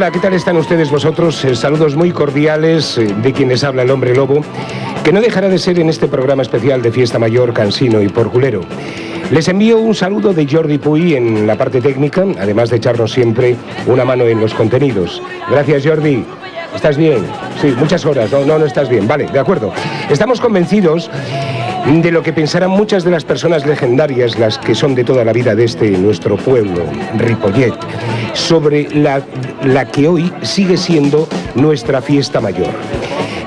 Hola, ¿qué tal están ustedes vosotros? Eh, saludos muy cordiales eh, de quienes habla el hombre lobo, que no dejará de ser en este programa especial de Fiesta Mayor, Cansino y Porculero. Les envío un saludo de Jordi Puy en la parte técnica, además de echarnos siempre una mano en los contenidos. Gracias, Jordi. ¿Estás bien? Sí, muchas horas. No, no, no estás bien. Vale, de acuerdo. Estamos convencidos de lo que pensarán muchas de las personas legendarias, las que son de toda la vida de este nuestro pueblo, Ripollet, sobre la, la que hoy sigue siendo nuestra fiesta mayor.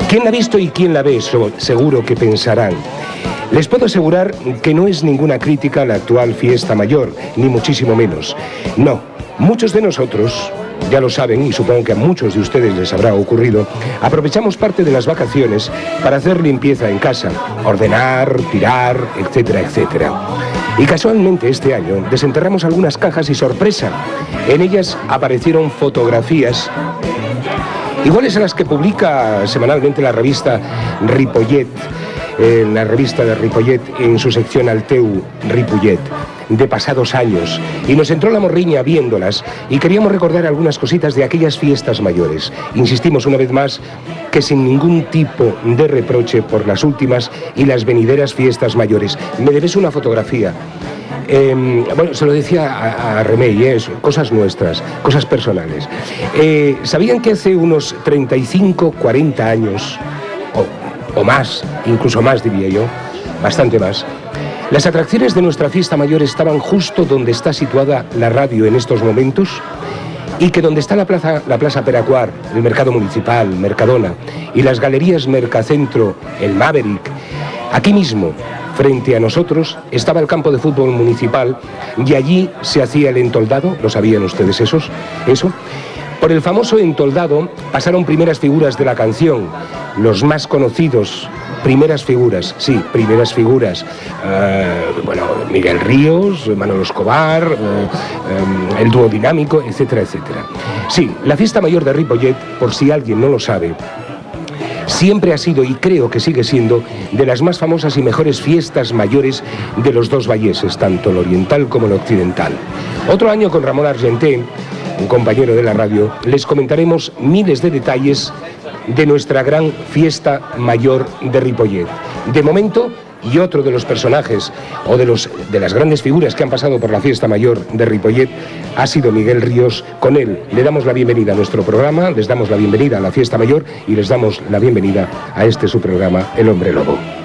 ¿Quién la ha visto y quién la ve? seguro que pensarán. Les puedo asegurar que no es ninguna crítica a la actual fiesta mayor, ni muchísimo menos. No, muchos de nosotros, ya lo saben y supongo que a muchos de ustedes les habrá ocurrido, aprovechamos parte de las vacaciones para hacer limpieza en casa, ordenar, tirar, etcétera, etcétera. Y casualmente este año desenterramos algunas cajas y sorpresa, en ellas aparecieron fotografías iguales a las que publica semanalmente la revista Ripollet, en la revista de Ripollet en su sección Alteu Ripollet de pasados años y nos entró la morriña viéndolas y queríamos recordar algunas cositas de aquellas fiestas mayores. Insistimos una vez más que sin ningún tipo de reproche por las últimas y las venideras fiestas mayores. Me debes una fotografía. Em, bueno, se lo decía a, Remey, ¿eh? cosas nuestras, cosas personales. Eh, ¿Sabían que hace unos 35, 40 años, o, o más, incluso más diría yo, bastante más, las atracciones de nuestra fiesta mayor estaban justo donde está situada la radio en estos momentos y que donde está la plaza, la plaza Peracuar, el mercado municipal, Mercadona y las galerías Mercacentro, el Maverick, aquí mismo, frente a nosotros, estaba el campo de fútbol municipal y allí se hacía el entoldado, ¿lo sabían ustedes esos? ¿Eso? Por el famoso entoldado pasaron primeras figuras de la canción, los más conocidos primeras figuras, sí, primeras figuras. Eh, bueno, Miguel Ríos, Manolo Escobar, eh, eh, el dúo dinámico, etcétera, etcétera. Sí, la fiesta mayor de Ripollet, por si alguien no lo sabe, siempre ha sido y creo que sigue siendo de las más famosas y mejores fiestas mayores de los dos valleses, tanto el oriental como el occidental. Otro año con Ramón Argenté, un compañero de la radio, les comentaremos miles de detalles de nuestra gran fiesta mayor de Ripollet. De momento, y otro de los personajes o de, los, de las grandes figuras que han pasado por la fiesta mayor de Ripollet ha sido Miguel Ríos. Con él le damos la bienvenida a nuestro programa, les damos la bienvenida a la fiesta mayor y les damos la bienvenida a este su programa, El Hombre Lobo.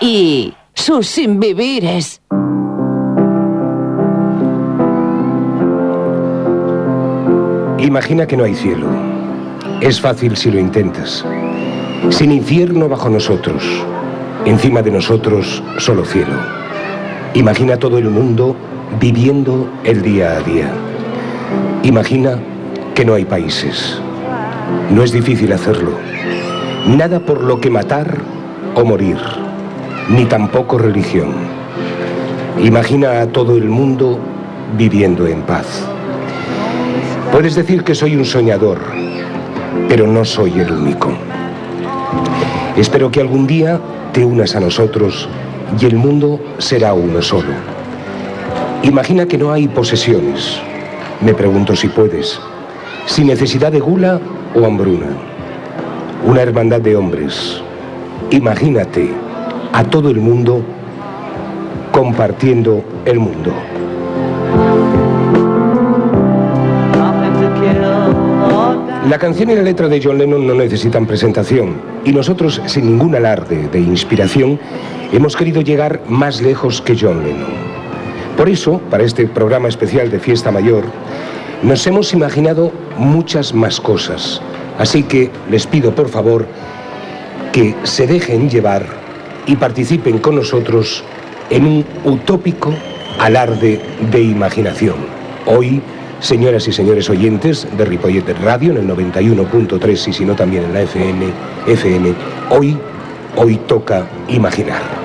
Y sus sinvivires. Imagina que no hay cielo. Es fácil si lo intentas. Sin infierno bajo nosotros. Encima de nosotros solo cielo. Imagina todo el mundo viviendo el día a día. Imagina que no hay países. No es difícil hacerlo. Nada por lo que matar o morir, ni tampoco religión. Imagina a todo el mundo viviendo en paz. Puedes decir que soy un soñador, pero no soy el único. Espero que algún día te unas a nosotros y el mundo será uno solo. Imagina que no hay posesiones. Me pregunto si puedes. Sin necesidad de gula o hambruna. Una hermandad de hombres, Imagínate a todo el mundo compartiendo el mundo. La canción y la letra de John Lennon no necesitan presentación y nosotros, sin ningún alarde de inspiración, hemos querido llegar más lejos que John Lennon. Por eso, para este programa especial de Fiesta Mayor, nos hemos imaginado muchas más cosas. Así que les pido, por favor, que se dejen llevar y participen con nosotros en un utópico alarde de imaginación. Hoy, señoras y señores oyentes de Ripollet Radio en el 91.3 y si no también en la FM, hoy, hoy toca imaginar.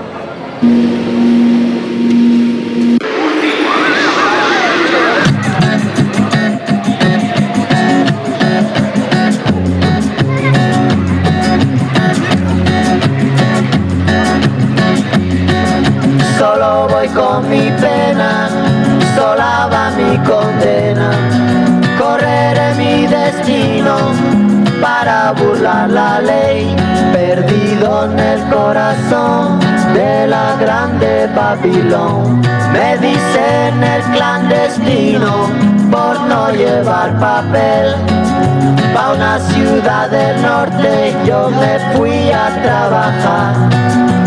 Burlar la ley, perdido en el corazón de la grande Babilón. Me dicen el clandestino por no llevar papel. Pa' una ciudad del norte yo me fui a trabajar.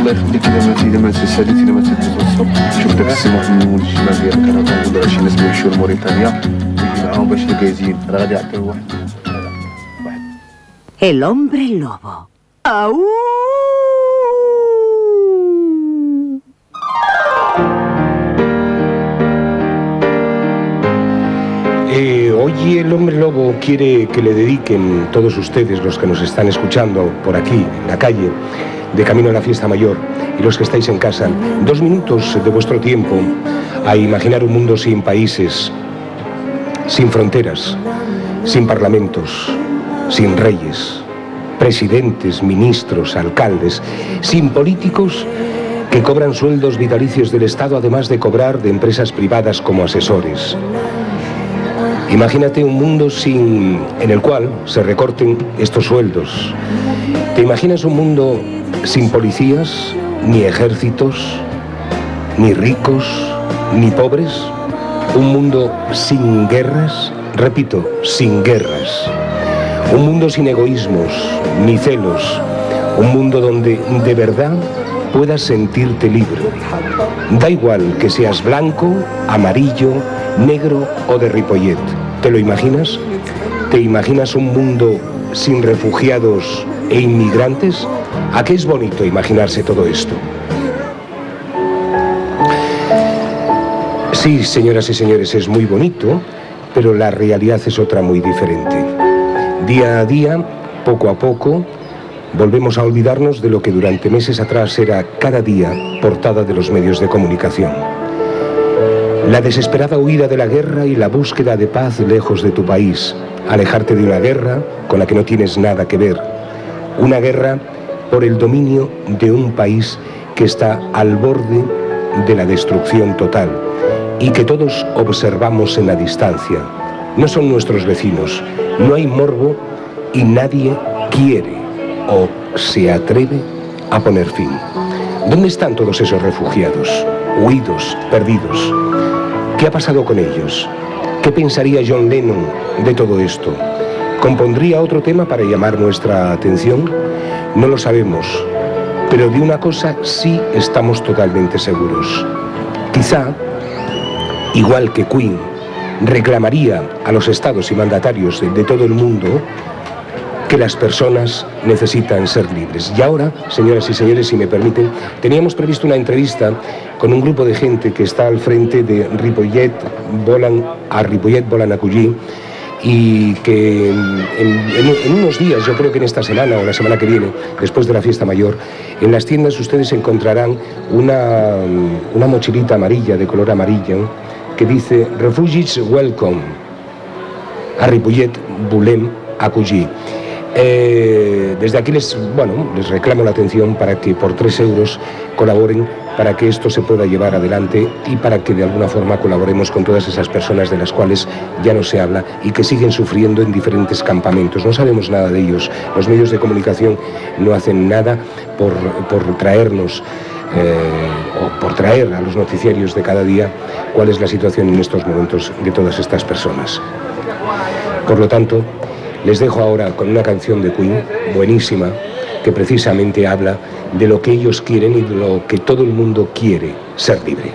شوف الله يخليك اذا ما اذا ما تساليتي اذا ما تتوصل شوف داك السي محمد مول الشمال ديالك انا كنقول شي ناس بيمشيو لموريتانيا ويجي معاهم باش الكايزين راه غادي يعطيو واحد واحد El hombre lobo. ¡Au! Eh, hoy el hombre lobo quiere que le dediquen todos ustedes, los que nos están escuchando por aquí, en la calle, de camino a la fiesta mayor, y los que estáis en casa, dos minutos de vuestro tiempo a imaginar un mundo sin países, sin fronteras, sin parlamentos, sin reyes, presidentes, ministros, alcaldes, sin políticos que cobran sueldos vitalicios del Estado, además de cobrar de empresas privadas como asesores. Imagínate un mundo sin, en el cual se recorten estos sueldos. ¿Te imaginas un mundo sin policías, ni ejércitos, ni ricos, ni pobres? Un mundo sin guerras, repito, sin guerras. Un mundo sin egoísmos, ni celos. Un mundo donde de verdad puedas sentirte libre. Da igual que seas blanco, amarillo, negro o de Ripollet. ¿Te lo imaginas? ¿Te imaginas un mundo sin refugiados e inmigrantes? ¿A qué es bonito imaginarse todo esto? Sí, señoras y señores, es muy bonito, pero la realidad es otra muy diferente. Día a día, poco a poco, volvemos a olvidarnos de lo que durante meses atrás era cada día portada de los medios de comunicación. La desesperada huida de la guerra y la búsqueda de paz lejos de tu país. Alejarte de una guerra con la que no tienes nada que ver. Una guerra por el dominio de un país que está al borde de la destrucción total y que todos observamos en la distancia. No son nuestros vecinos, no hay morbo y nadie quiere o se atreve a poner fin. ¿Dónde están todos esos refugiados, huidos, perdidos? ¿Qué ha pasado con ellos? ¿Qué pensaría John Lennon de todo esto? ¿Compondría otro tema para llamar nuestra atención? No lo sabemos, pero de una cosa sí estamos totalmente seguros. Quizá, igual que Queen, reclamaría a los estados y mandatarios de, todo el mundo que las personas necesitan ser libres. Y ahora, señoras y señores, si me permiten, teníamos previsto una entrevista con un grupo de gente que está al frente de Ripollet, volan a Ripollet, Cullí, y que en, en- unos días, yo creo que en esta semana o la semana que viene, después de la fiesta mayor, en las tiendas ustedes encontrarán una, una mochilita amarilla, de color amarillo, que dice Refugees Welcome. a Ripollet volem acollir. Eh, desde aquí les, bueno, les reclamo la atención para que por 3 euros colaboren para que esto se pueda llevar adelante y para que de alguna forma colaboremos con todas esas personas de las cuales ya no se habla y que siguen sufriendo en diferentes campamentos. No sabemos nada de ellos. Los medios de comunicación no hacen nada por, por traernos eh, o por traer a los noticiarios de cada día cuál es la situación en estos momentos de todas estas personas. Por lo tanto, les dejo ahora con una canción de Queen buenísima que precisamente habla de lo que ellos quieren y de lo que todo el mundo quiere, ser libre.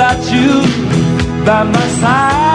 Without, you by my side.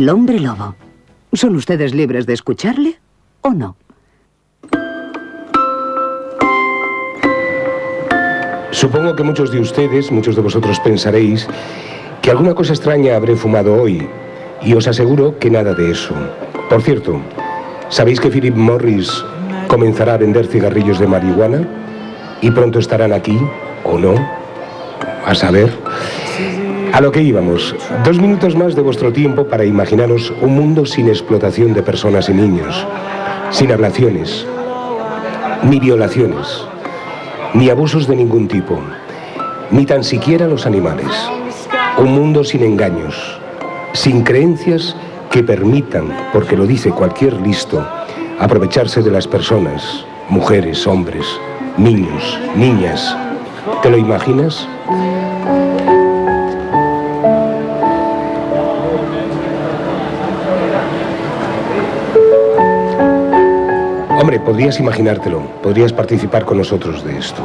El hombre lobo. ¿Son ustedes libres de escucharle o no? Supongo que muchos de ustedes, muchos de vosotros pensaréis que alguna cosa extraña habré fumado hoy, y os aseguro que nada de eso. Por cierto, ¿sabéis que Philip Morris comenzará a vender cigarrillos de marihuana? Y pronto estarán aquí, ¿o no? A saber. A lo que íbamos. Dos minutos más de vuestro tiempo para imaginaros un mundo sin explotación de personas y niños, sin ablaciones, ni violaciones, ni abusos de ningún tipo, ni tan siquiera los animales. Un mundo sin engaños, sin creencias que permitan, porque lo dice cualquier listo, aprovecharse de las personas, mujeres, hombres, niños, niñas. ¿Te lo imaginas? Hombre, podrías imaginártelo, podrías participar con nosotros de esto.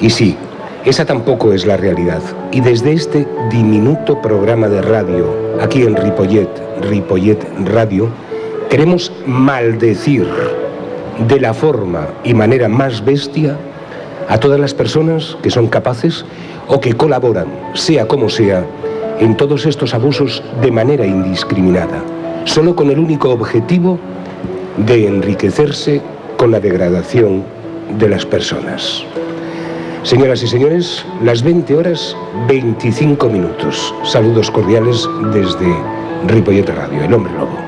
Y sí, esa tampoco es la realidad. Y desde este diminuto programa de radio, aquí en Ripollet, Ripollet Radio, queremos maldecir de la forma y manera más bestia a todas las personas que son capaces o que colaboran, sea como sea, en todos estos abusos de manera indiscriminada, solo con el único objetivo de enriquecerse con la degradación de las personas. Señoras y señores, las 20 horas 25 minutos. Saludos cordiales desde Ripollet Radio, el hombre lobo.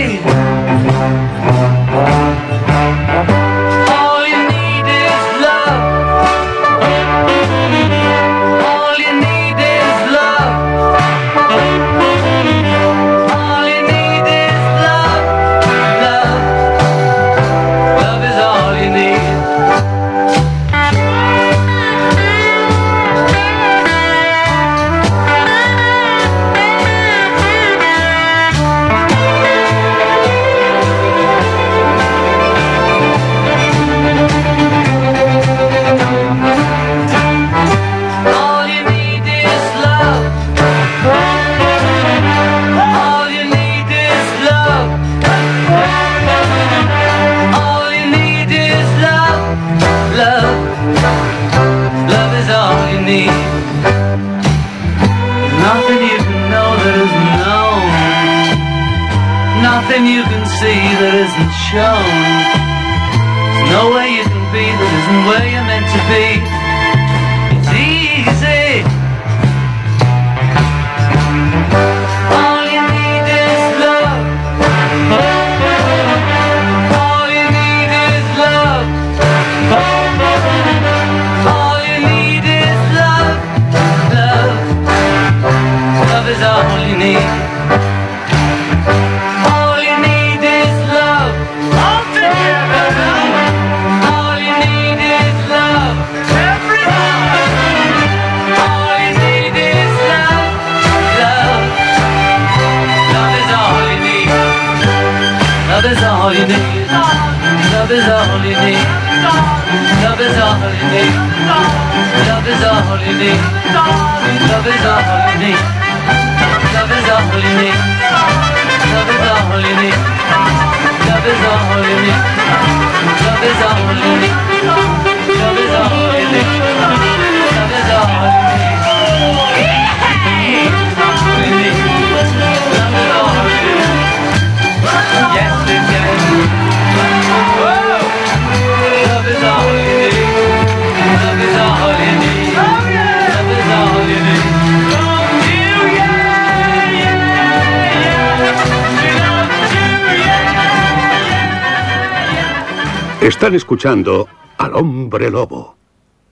Están escuchando al hombre lobo.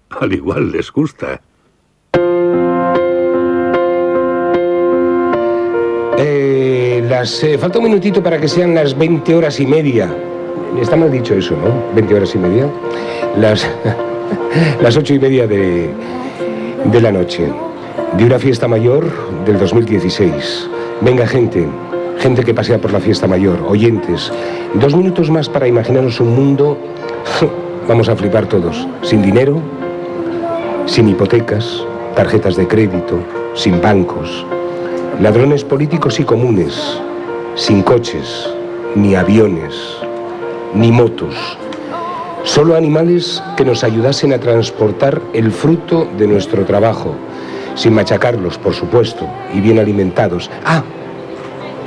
Al igual les gusta. Eh, eh, falta un minutito para que sean las 20 horas y media. Está mal dicho eso, ¿no? 20 horas y media. Las, las 8 y media de, de la noche. De una fiesta mayor del 2016. Venga, gente. Gente que pasea por la fiesta mayor. Oyentes. Dos minutos más para imaginaros un mundo. Vamos a flipar todos. Sin dinero, sin hipotecas, tarjetas de crédito, sin bancos, ladrones políticos y comunes, sin coches, ni aviones, ni motos, solo animales que nos ayudasen a transportar el fruto de nuestro trabajo, sin machacarlos, por supuesto, y bien alimentados. Ah,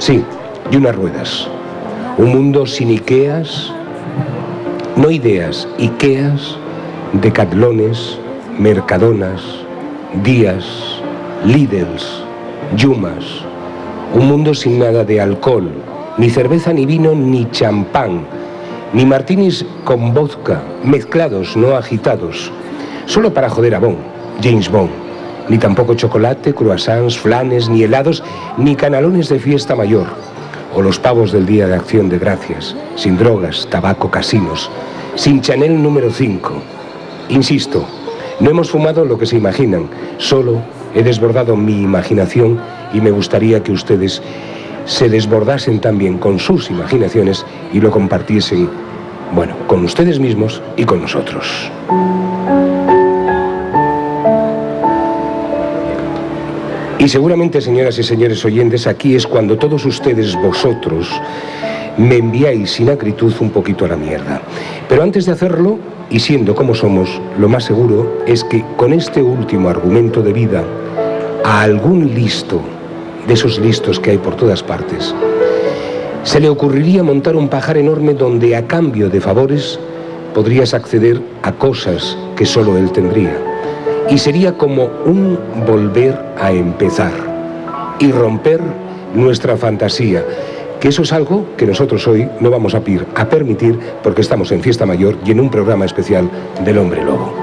sí, y unas ruedas. Un mundo sin Ikeas, no ideas, Ikeas, decatlones, mercadonas, días, Lidls, Yumas. Un mundo sin nada de alcohol, ni cerveza, ni vino, ni champán, ni martinis con vodka, mezclados, no agitados. Solo para joder a Bond, James Bond. Ni tampoco chocolate, croissants, flanes, ni helados, ni canalones de fiesta mayor. O los pavos del Día de Acción de Gracias, sin drogas, tabaco, casinos, sin Chanel número 5. Insisto, no hemos fumado lo que se imaginan, solo he desbordado mi imaginación y me gustaría que ustedes se desbordasen también con sus imaginaciones y lo compartiesen, bueno, con ustedes mismos y con nosotros. Y seguramente, señoras y señores oyentes, aquí es cuando todos ustedes, vosotros, me enviáis sin acritud un poquito a la mierda. Pero antes de hacerlo, y siendo como somos, lo más seguro es que con este último argumento de vida, a algún listo, de esos listos que hay por todas partes, se le ocurriría montar un pajar enorme donde a cambio de favores podrías acceder a cosas que solo él tendría. Y sería como un volver a empezar y romper nuestra fantasía, que eso es algo que nosotros hoy no vamos a, a permitir porque estamos en fiesta mayor y en un programa especial del hombre lobo.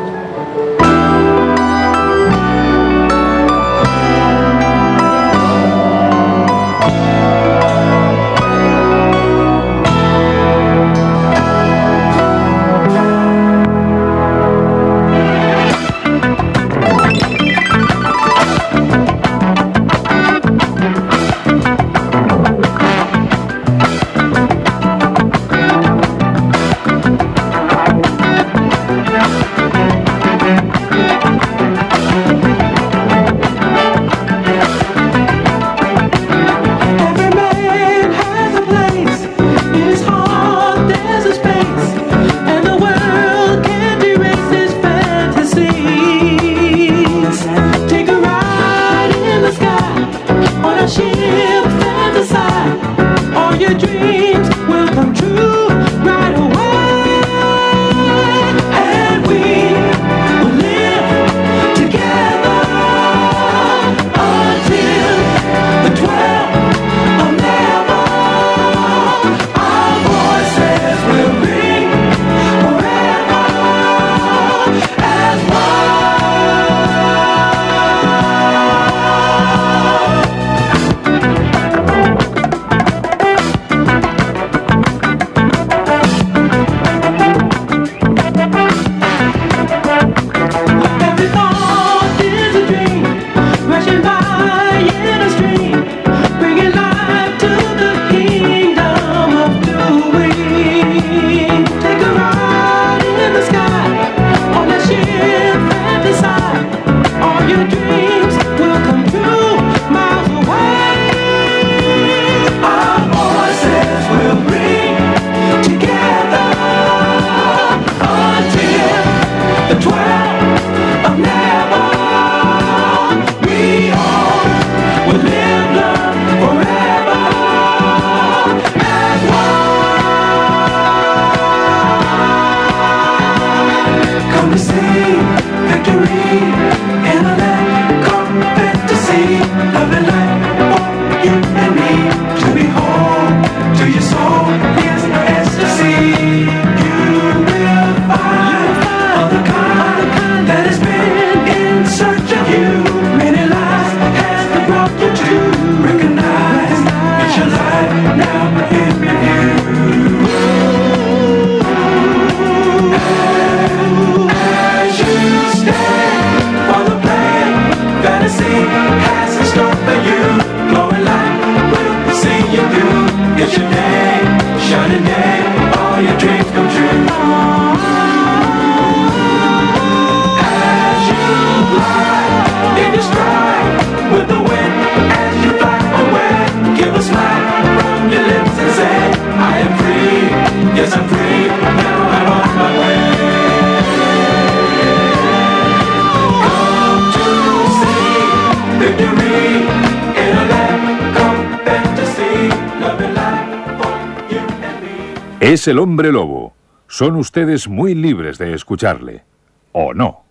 Es el hombre lobo. Son ustedes muy libres de escucharle. ¿O no?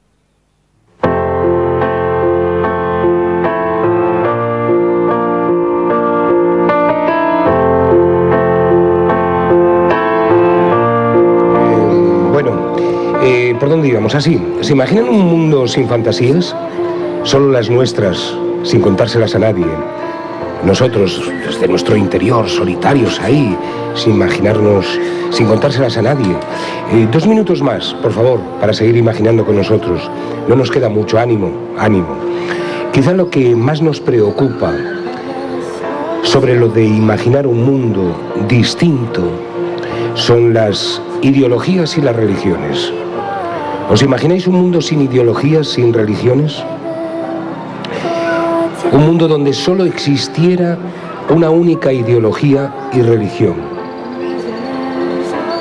Bueno, eh, ¿por dónde íbamos? Así, ¿se imaginan un mundo sin fantasías? Solo las nuestras, sin contárselas a nadie. Nosotros, desde nuestro interior, solitarios ahí, sin imaginarnos, sin contárselas a nadie. Eh, dos minutos más, por favor, para seguir imaginando con nosotros. No nos queda mucho ánimo, ánimo. Quizá lo que más nos preocupa sobre lo de imaginar un mundo distinto son las ideologías y las religiones. ¿Os imagináis un mundo sin ideologías, sin religiones? Un mundo donde solo existiera una única ideología y religión.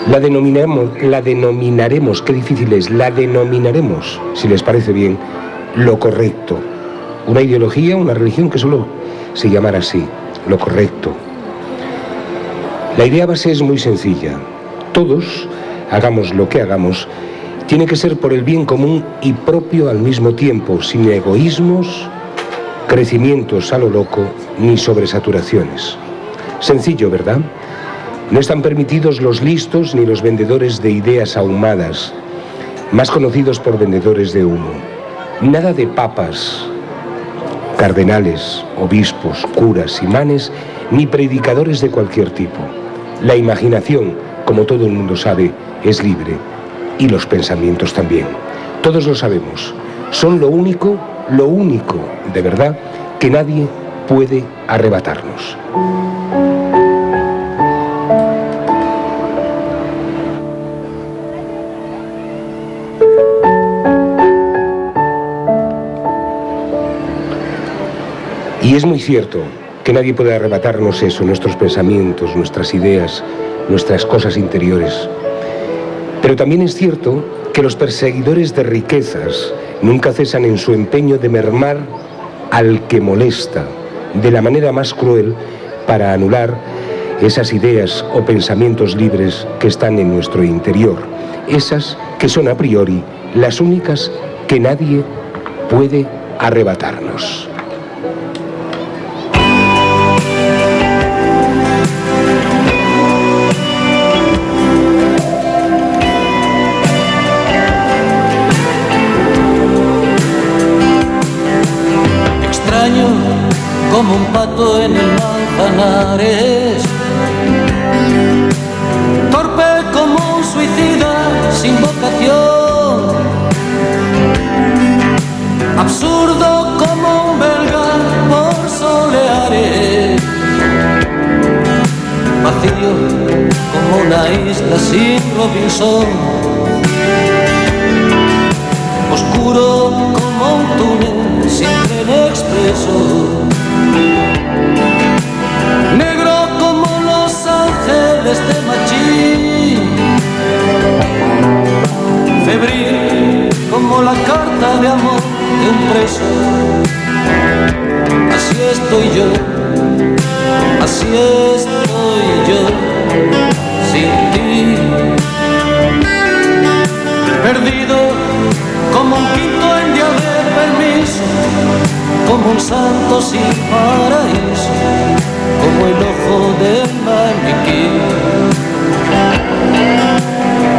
La denominaremos, la denominaremos, qué difícil es, la denominaremos, si les parece bien, lo correcto. Una ideología, una religión que solo se llamara así, lo correcto. La idea base es muy sencilla. Todos, hagamos lo que hagamos, tiene que ser por el bien común y propio al mismo tiempo, sin egoísmos, crecimientos a lo loco ni sobresaturaciones. Sencillo, ¿verdad? No están permitidos los listos ni los vendedores de ideas ahumadas, más conocidos por vendedores de humo. Nada de papas, cardenales, obispos, curas, imanes, ni predicadores de cualquier tipo. La imaginación, como todo el mundo sabe, es libre y los pensamientos también. Todos lo sabemos. Son lo único, lo único, de verdad, que nadie puede arrebatarnos. Y es muy cierto que nadie puede arrebatarnos eso, nuestros pensamientos, nuestras ideas, nuestras cosas interiores. Pero también es cierto que los perseguidores de riquezas nunca cesan en su empeño de mermar al que molesta de la manera más cruel para anular esas ideas o pensamientos libres que están en nuestro interior, esas que son a priori las únicas que nadie puede arrebatarnos. Como un pato en el manzanares. Torpe como un suicida sin vocación. Absurdo como un belga por soleares. Vacío como una isla sin Robinson. Oscuro como un túnel sin tren expreso. Negro como los ángeles de Machín. Febril como la carta de amor de un preso. Así estoy yo, así estoy yo, sin ti. Perdido como un quinto en día de permiso, como un santo sin paraíso, como el ojo del maniquí.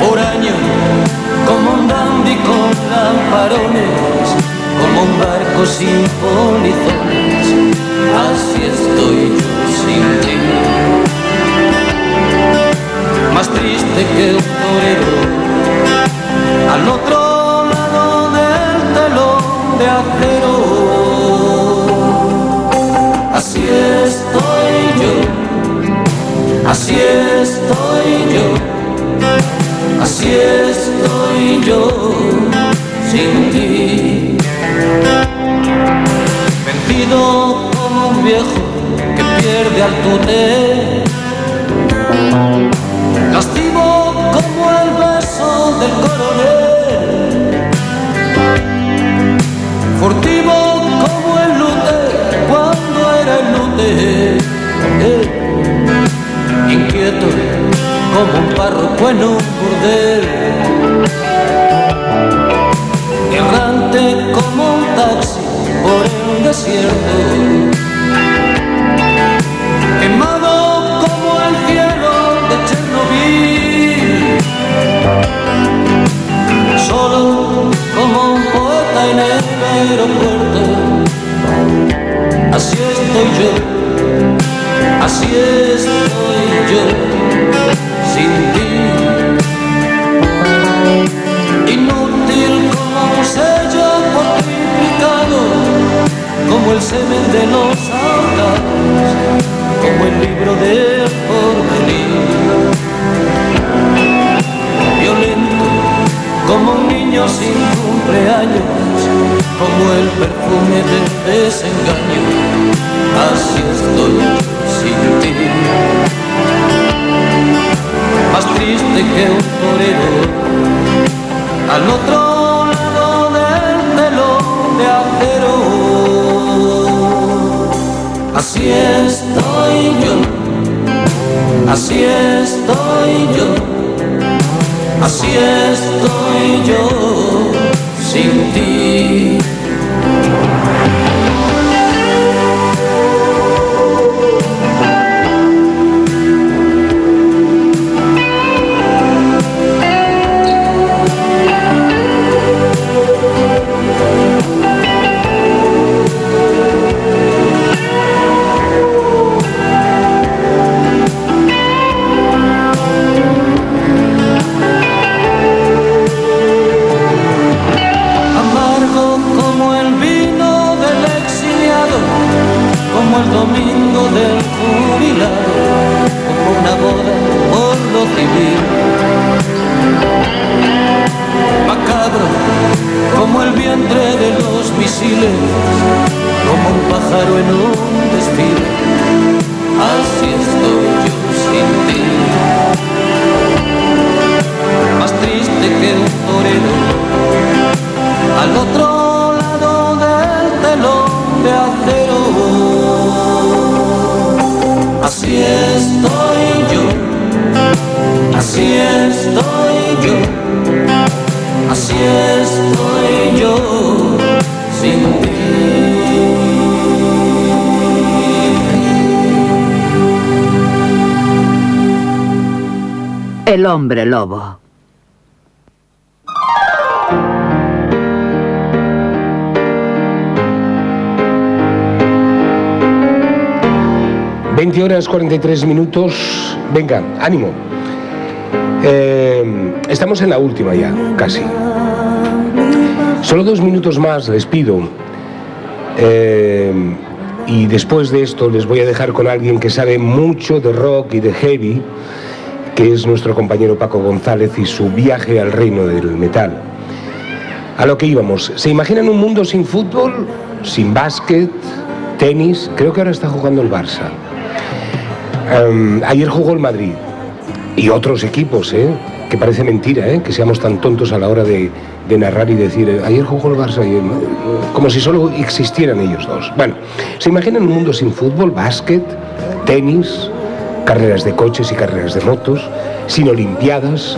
Huraño, como un dandy con lamparones, como un barco sin polizones, así estoy sin ti. Más triste que un torero al otro lado del telón de acero. Así estoy yo, así estoy yo, así estoy yo sin ti. Vencido como un viejo que pierde al túnel. Lascivo como el beso del coronel. Como un párroco en un burdel, errante como un taxi por el desierto, quemado como el cielo de Chernobyl, solo como un poeta en el aeropuerto. Así estoy yo, así estoy yo, sin ti. Inútil como un sello multiplicado, como el semen de los altares, como el libro del porvenir. Violento como un niño sin cumpleaños, como el perfume del desengaño, así estoy sin ti. Más triste que un torero, al otro lado del telón de acero. Así estoy yo, así estoy yo. Así estoy yo sin ti. Lobo. ...20 horas 43 minutos. Venga, ánimo. Eh, estamos en la última ya, casi. Solo dos minutos más les pido. Eh, y después de esto les voy a dejar con alguien que sabe mucho de rock y de heavy, que es nuestro compañero Paco González y su viaje al reino del metal. A lo que íbamos. ¿Se imaginan un mundo sin fútbol, sin básquet, tenis? Creo que ahora está jugando el Barça. Em, ayer jugó el Madrid y otros equipos, ¿eh? que parece mentira, ¿eh? que seamos tan tontos a la hora de, de narrar y decir, eh, ayer jugó el Barça el Madrid", como si solo existieran ellos dos. Bueno, ¿se imaginan un mundo sin fútbol, básquet, tenis, carreras de coches y carreras de motos, sin olimpiadas,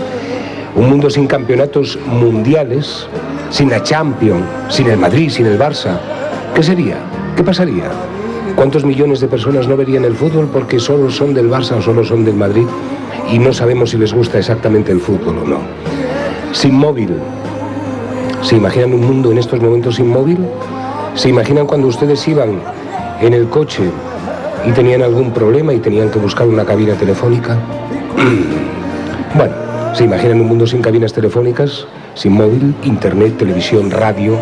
un mundo sin campeonatos mundiales, sin la Champions, sin el Madrid, sin el Barça? ¿Qué sería? ¿Qué pasaría? ¿Cuántos millones de personas no verían el fútbol porque solo son del Barça o solo son del Madrid y no sabemos si les gusta exactamente el fútbol o no? Sin móvil. ¿Se imaginan un mundo en estos momentos sin móvil? ¿Se imaginan cuando ustedes iban en el coche y tenían algún problema y tenían que buscar una cabina telefónica? Bueno, ¿se imaginan un mundo sin cabinas telefónicas, sin móvil, internet, televisión, radio,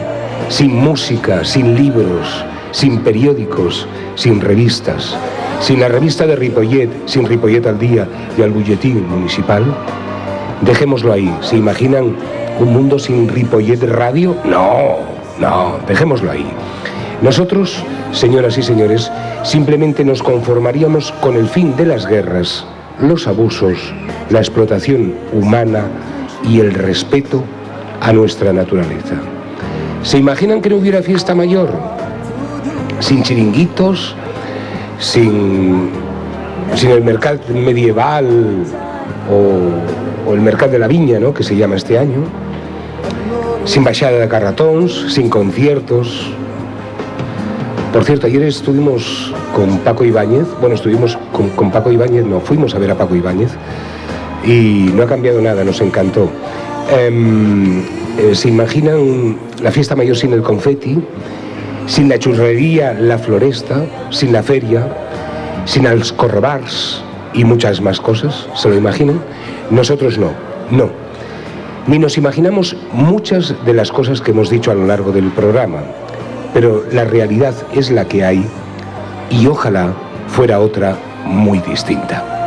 sin música, sin libros, sin periódicos, sin revistas, sin la revista de Ripollet, sin Ripollet al día y al bulletín municipal? Dejémoslo ahí. ¿Se imaginan un mundo sin Ripollet Radio? No, no, dejémoslo ahí. Nosotros, señoras y señores, simplemente nos conformaríamos con el fin de las guerras, los abusos, la explotación humana y el respeto a nuestra naturaleza. ¿Se imaginan que no hubiera fiesta mayor? Sin chiringuitos, sin, sin el mercado medieval o, el mercado de la viña, ¿no? que se llama este año, sin baixada de carratons, sin conciertos, por cierto, ayer estuvimos con Paco Ibáñez, bueno, estuvimos con, Paco Ibáñez, no, fuimos a ver a Paco Ibáñez y no ha cambiado nada, nos encantó. Em, eh, ¿Se imaginan la fiesta mayor sin el confeti, sin la churrería, la floresta, sin la feria, sin los y muchas más cosas? ¿Se lo imaginan? Nosotros no, no. Ni nos imaginamos muchas de las cosas que hemos dicho a lo largo del programa pero la realidad es la que hay y ojalá fuera otra muy distinta.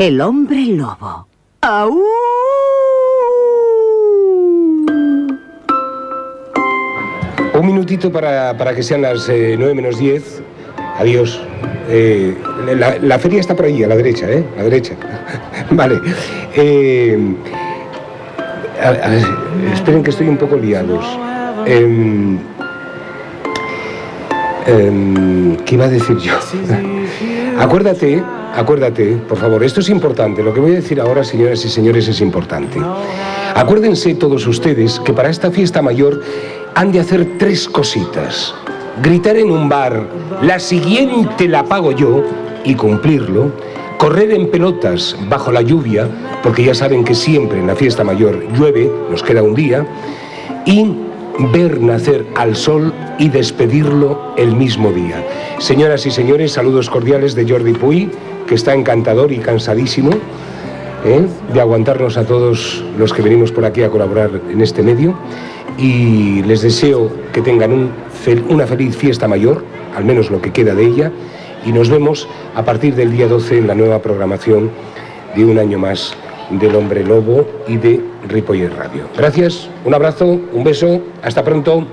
El hombre lobo. Un minutito para, para que sean las eh, 9 menos 10. Adiós. Eh, la, feria está por ahí, a la derecha, ¿eh? A la derecha. vale. Eh, esperen que estoy un poco liados. Em, em, ¿Qué iba a decir yo? Acuérdate acuérdate, por favor, esto es importante. Lo que voy a decir ahora, señoras y señores, es importante. Acuérdense todos ustedes que para esta fiesta mayor han de hacer tres cositas. Gritar en un bar, la siguiente la pago yo, y cumplirlo. Correr en pelotas bajo la lluvia, porque ya saben que siempre en la fiesta mayor llueve, nos queda un día. Y ver nacer al sol y despedirlo el mismo día. Señoras y señores, saludos cordiales de Jordi Puy, que está encantador y cansadísimo ¿eh? de aguantarnos a todos los que venimos por aquí a colaborar en este medio. Y les deseo que tengan una feliz fiesta mayor, al menos lo que queda de ella, y nos vemos a partir del día 12 en la nueva programación de un año más del Hombre Lobo y de Ripollet Radio. Gracias, un abrazo, un beso, hasta pronto.